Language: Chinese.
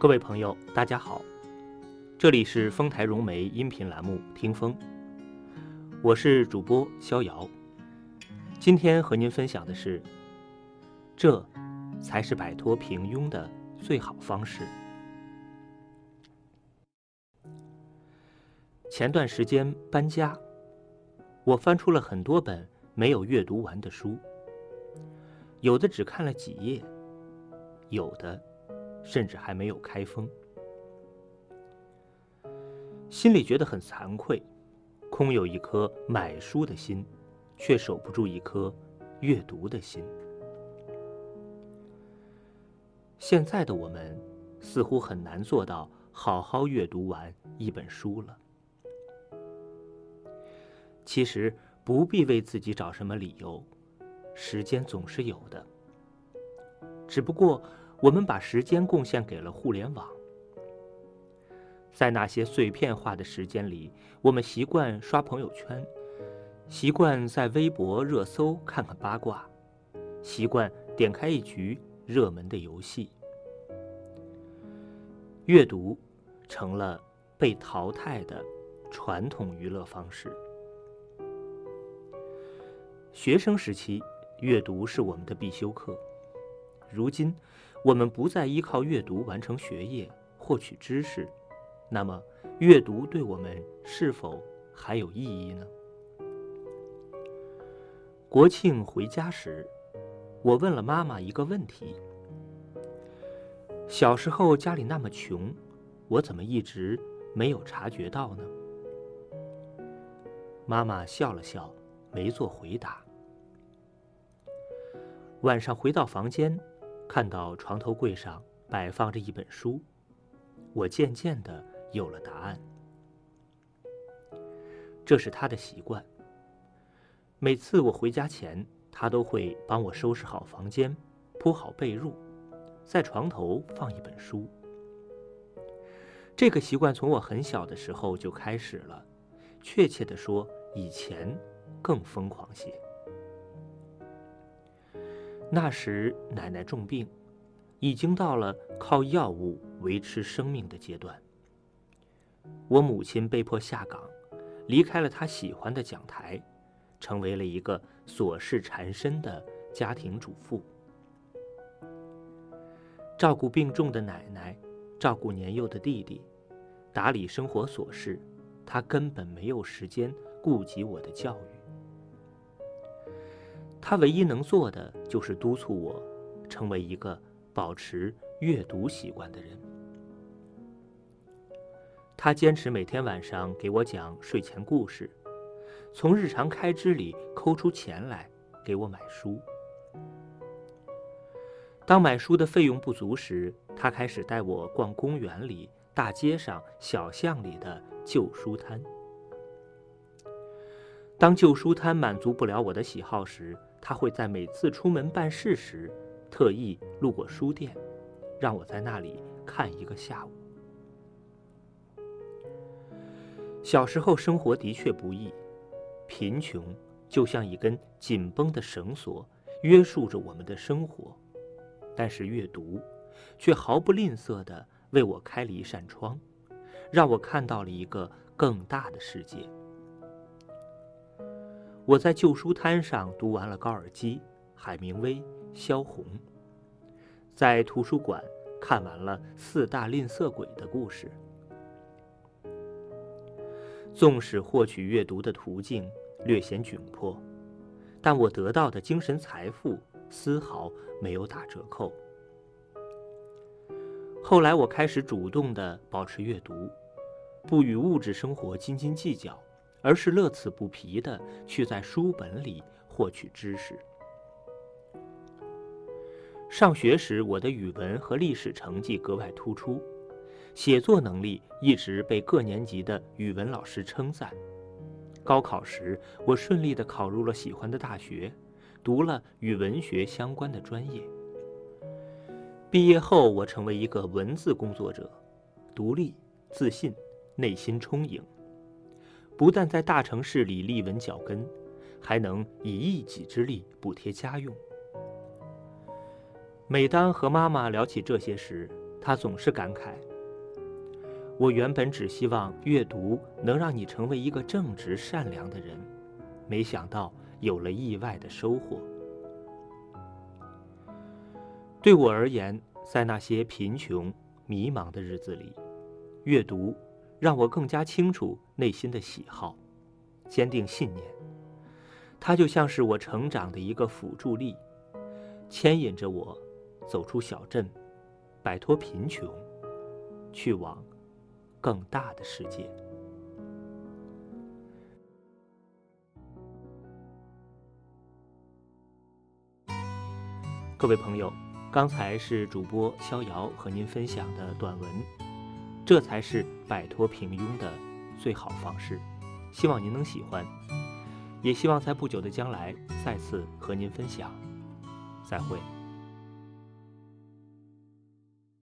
各位朋友，大家好，这里是丰台融媒音频栏目《听风》，我是主播逍遥。今天和您分享的是，这才是摆脱平庸的最好方式。前段时间搬家，我翻出了很多本没有阅读完的书，有的只看了几页，有的。甚至还没有开封，心里觉得很惭愧，空有一颗买书的心，却守不住一颗阅读的心。现在的我们似乎很难做到好好阅读完一本书了。其实不必为自己找什么理由，时间总是有的，只不过。我们把时间贡献给了互联网，在那些碎片化的时间里，我们习惯刷朋友圈，习惯在微博热搜看看八卦，习惯点开一局热门的游戏。阅读成了被淘汰的传统娱乐方式。学生时期，阅读是我们的必修课，如今。我们不再依靠阅读完成学业、获取知识，那么阅读对我们是否还有意义呢？国庆回家时，我问了妈妈一个问题：小时候家里那么穷，我怎么一直没有察觉到呢？妈妈笑了笑，没做回答。晚上回到房间。看到床头柜上摆放着一本书，我渐渐的有了答案。这是他的习惯。每次我回家前，他都会帮我收拾好房间，铺好被褥，在床头放一本书。这个习惯从我很小的时候就开始了，确切的说，以前更疯狂些。那时奶奶重病，已经到了靠药物维持生命的阶段。我母亲被迫下岗，离开了她喜欢的讲台，成为了一个琐事缠身的家庭主妇，照顾病重的奶奶，照顾年幼的弟弟，打理生活琐事，她根本没有时间顾及我的教育。他唯一能做的就是督促我，成为一个保持阅读习惯的人。他坚持每天晚上给我讲睡前故事，从日常开支里抠出钱来给我买书。当买书的费用不足时，他开始带我逛公园里、大街上、小巷里的旧书摊。当旧书摊满足不了我的喜好时，他会在每次出门办事时，特意路过书店，让我在那里看一个下午。小时候生活的确不易，贫穷就像一根紧绷的绳索，约束着我们的生活。但是阅读，却毫不吝啬地为我开了一扇窗，让我看到了一个更大的世界。我在旧书摊上读完了高尔基、海明威、萧红，在图书馆看完了四大吝啬鬼的故事。纵使获取阅读的途径略显窘迫，但我得到的精神财富丝毫没有打折扣。后来，我开始主动的保持阅读，不与物质生活斤斤计较。而是乐此不疲的去在书本里获取知识。上学时，我的语文和历史成绩格外突出，写作能力一直被各年级的语文老师称赞。高考时，我顺利的考入了喜欢的大学，读了与文学相关的专业。毕业后，我成为一个文字工作者，独立、自信，内心充盈。不但在大城市里立稳脚跟，还能以一己之力补贴家用。每当和妈妈聊起这些时，她总是感慨：“我原本只希望阅读能让你成为一个正直善良的人，没想到有了意外的收获。”对我而言，在那些贫穷、迷茫的日子里，阅读让我更加清楚内心的喜好，坚定信念。它就像是我成长的一个辅助力，牵引着我走出小镇，摆脱贫穷，去往更大的世界。各位朋友。刚才是主播逍遥和您分享的短文，这才是摆脱平庸的最好方式。希望您能喜欢，也希望在不久的将来再次和您分享。再会。